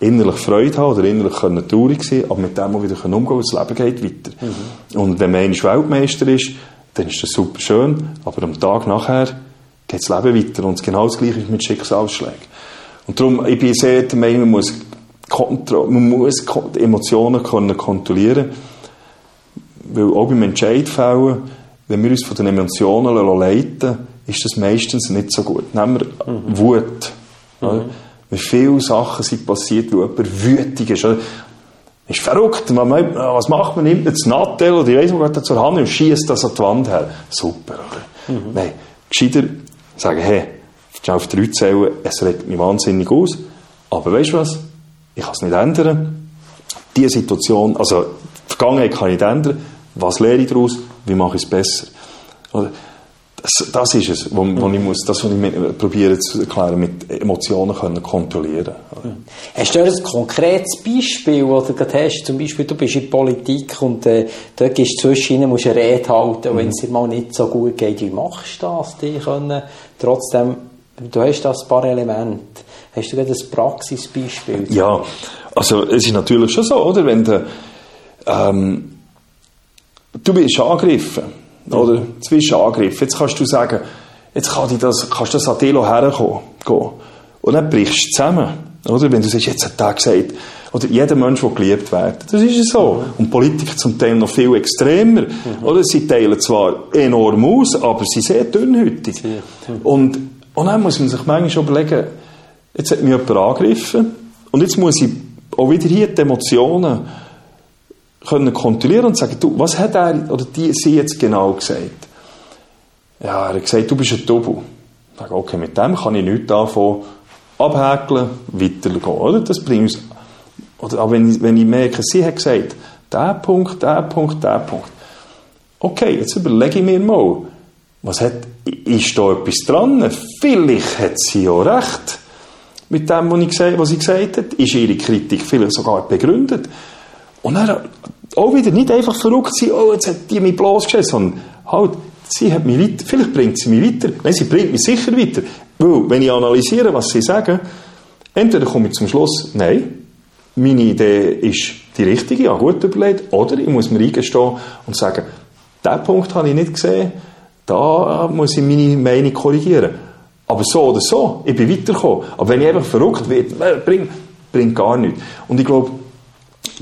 innerlich Freude haben oder innerlich können traurig sein, aber mit dem auch wieder umgehen können, das Leben geht weiter. Mhm. Und wenn man einmal Weltmeister ist, dann ist das super schön, aber am Tag nachher geht das Leben weiter. Und genau das Gleiche ist mit Schicksalsschlägen. Und darum, ich bin sehr der Meinung, man muss Kontro man muss die Emotionen können kontrollieren weil auch beim Entscheidfällen, wenn wir uns von den Emotionen leiten ist das meistens nicht so gut. Nehmen wir mhm. Wut. Mhm. Wie viele Sachen sind passiert, wo jemand wütig ist. Ist verrückt. was macht man? Nimmt das Nattel oder ich weiß nicht, zur Hand und schießt das an die Wand her. Super, oder? Mhm. Nein, gescheiter sagen, hey, auf drei zählen, es regt mich wahnsinnig aus, aber weißt du was? ich kann es nicht ändern. Die Situation, also die Vergangenheit kann ich nicht ändern. Was lehre ich daraus? Wie mache ich es besser? Das, das ist es, wo, wo ich muss, das, was ich probiere zu erklären, mit Emotionen können kontrollieren. Mhm. Hast du ein konkretes Beispiel, das du gerade hast? Zum Beispiel, du bist in Politik und äh, da gehst du zwischen musst eine Rede halten, mhm. wenn es dir mal nicht so gut geht. Wie machst du das? Die können trotzdem, du hast das paar Elemente. Hast du gerade ein Praxisbeispiel? Ja, also es ist natürlich schon so, oder? Wenn du, ähm, du bist angegriffen, oder? Angegriffen. Jetzt kannst du sagen, jetzt kann ich das, kannst du das Adelo herkommen, gehen. Und dann brichst du zusammen, oder? Wenn du sagst, jetzt hat der gesagt, oder jeder Mensch, der geliebt wird. Das ist so. Und Politiker zum Teil noch viel extremer. Mhm. Oder? Sie teilen zwar enorm aus, aber sie sind sehr dünnhütig. Mhm. Und, und dann muss man sich manchmal überlegen, Jetzt hat mich jemand angegriffen und jetzt muss ich auch wieder hier die Emotionen können kontrollieren und sagen, du, was hat er oder die, sie jetzt genau gesagt? Ja, er hat gesagt, du bist ein Double. Ich sage, okay, mit dem kann ich nichts davon abhäkeln, weitergehen, oder? Das bringt uns, oder auch wenn ich, wenn ich merke, sie hat gesagt, der Punkt, der Punkt, der Punkt. Okay, jetzt überlege ich mir mal, was hat, ist da etwas dran? Vielleicht hat sie ja recht mit dem, was, ich gesagt, was sie gesagt hat, ist ihre Kritik vielleicht sogar begründet. Und dann auch wieder nicht einfach verrückt sein, oh, jetzt hat die mich bloßgestellt, sondern halt, sie hat mich weiter, vielleicht bringt sie mich weiter. Nein, sie bringt mich sicher weiter. Weil, wenn ich analysiere, was sie sagen, entweder komme ich zum Schluss, nein, meine Idee ist die richtige, ja gut überlegt, oder ich muss mir eingestehen und sagen, diesen Punkt habe ich nicht gesehen, da muss ich meine Meinung korrigieren. Aber so oder so, ich bin weitergekommen. Aber wenn ich einfach verrückt werde, bringt, bringt gar nichts. Und ich glaube,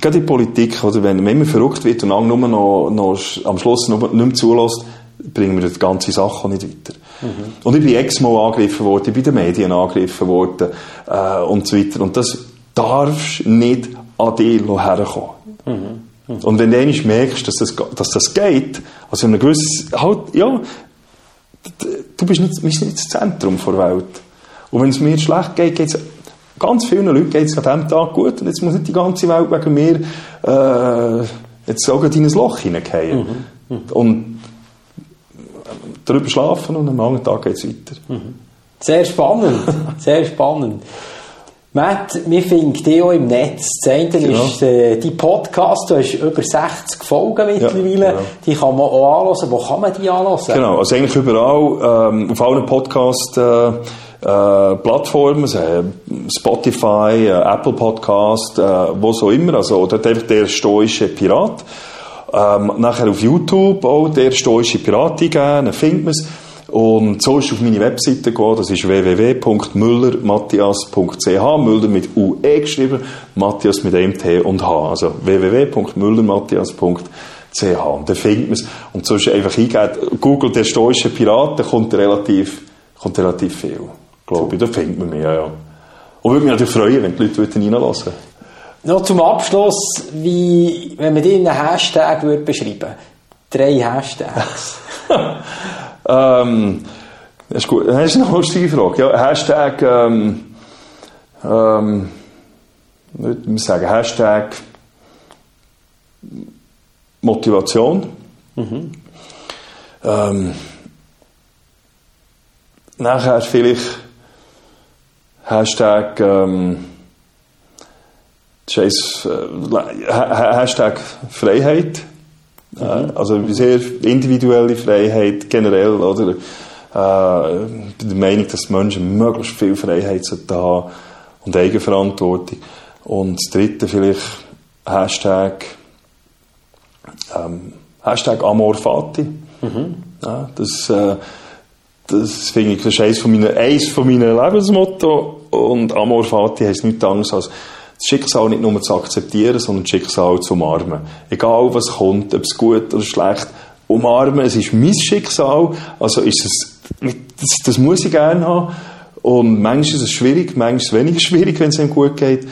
gerade in der Politik, oder, wenn man immer verrückt wird und nur noch, noch am Schluss noch nicht mehr zulässt, bringen wir die ganze Sache nicht weiter. Mhm. Und ich bin x-mal angegriffen worden, ich bin den Medien angegriffen worden äh, und so weiter. Und das darfst nicht an dich herkommen. Mhm. Mhm. Und wenn du einmal merkst, dass das, dass das geht, also in einem gewissen, halt, ja, du bist nicht, bist nicht das Zentrum der Welt. Und wenn es mir schlecht geht, geht es ganz vielen Leuten geht es an diesem Tag gut und jetzt muss nicht die ganze Welt wegen mir äh, jetzt sogar in ein Loch hineingehen. Mhm. Mhm. Und darüber schlafen und am anderen Tag geht es weiter. Mhm. Sehr spannend, sehr spannend. Matt, wir finden dich auch im Netz. Das eine Genau. ist äh, die Podcast, du hast über 60 Folgen mittlerweile. genau. Die kann man auch anhören. Wo kann man die anhören? Genau, also eigentlich überall, ähm, auf allen Podcast, äh, äh, Plattformen, äh, Spotify, äh, Apple Podcast, äh, wo so immer, also dort einfach der stoische Pirat. Ähm, nachher auf YouTube auch der stoische Pirat eingeben, dann findet man es. Und so ist auf meine Webseite gegangen, das ist www.müllermatthias.ch, Müller mit UE geschrieben, Matthias mit einem T und H, also www.müllermatthias.ch. Und dann findet man es. Und so ist einfach eingegeben, Google der stoische Pirat, da kommt relativ, kommt relativ viel, glaube ich, da findet man mich, ja, ja. Und würde mich natürlich freuen, wenn die Leute reinlassen würden. Noch zum Abschluss, wie, wenn man die in einem Hashtag würde beschreiben Drei Hashtags. Ähm, das ist gut. Das ist eine lustige Frage. Ja, Hashtag, ähm, ähm, würde man sagen, Hashtag Motivation. Ähm, nachher vielleicht Hashtag, äh, Ha- Ha- Hashtag Freiheit. Äh, Also sehr individuelle Freiheit generell, oder? Äh, bin der Meinung, dass Menschen möglichst viel Freiheit haben und Eigenverantwortung. Und das dritte vielleicht Hashtag, ähm, Hashtag Amor Fati. Ja, das, äh, das finde ich, das ist eines von meinen, eines von meinen Lebensmotto. Und Amor Fati heisst nichts anderes als das Schicksal nicht nur zu akzeptieren, sondern das Schicksal zu umarmen. Egal was kommt, ob es gut oder schlecht, umarmen. Es ist mein Schicksal, also ist es, das, das muss ich gerne haben. Und manchmal ist es schwierig, manchmal ist es weniger schwierig, wenn es einem gut geht.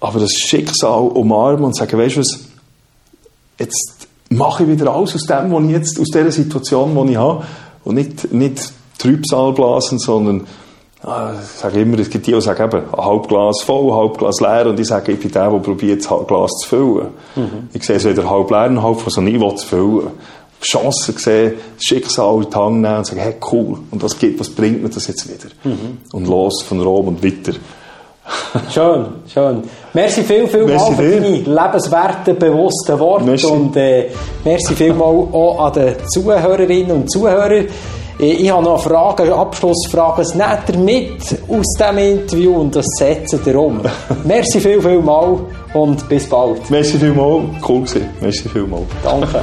Aber das Schicksal umarmen und sagen, weißt du was, jetzt mache ich wieder alles aus dem, was ich jetzt, aus dieser Situation, die ich habe. Und nicht, nicht Trübsal blasen, sondern, ah, ich sage immer, es gibt die, die sagen eben, ein halb Glas voll, ein halb Glas leer, und ich sage, ich bin der, der probiert, das Glas zu füllen. Ich sehe es weder halb leer, noch halb voll, sondern ich will es füllen. Chancen sehen, das Schicksal in die Hand nehmen und sagen, hey, cool, und was gibt, was bringt mir das jetzt wieder? Und los von Rom und weiter. Schön, schön. Merci viel, viel Merci mal für viel. deine lebenswerten, bewussten Worte. Merci. Und äh, merci viel mal auch an die Zuhörerinnen und Zuhörer. Äh, Ich habe noch eine Frage, eine Abschlussfrage. Was nehmt ihr mit aus diesem Interview und das setzt ihr um? merci viel, viel mal und bis bald. Merci vielmals, cool gewesen. Merci vielmals. Danke.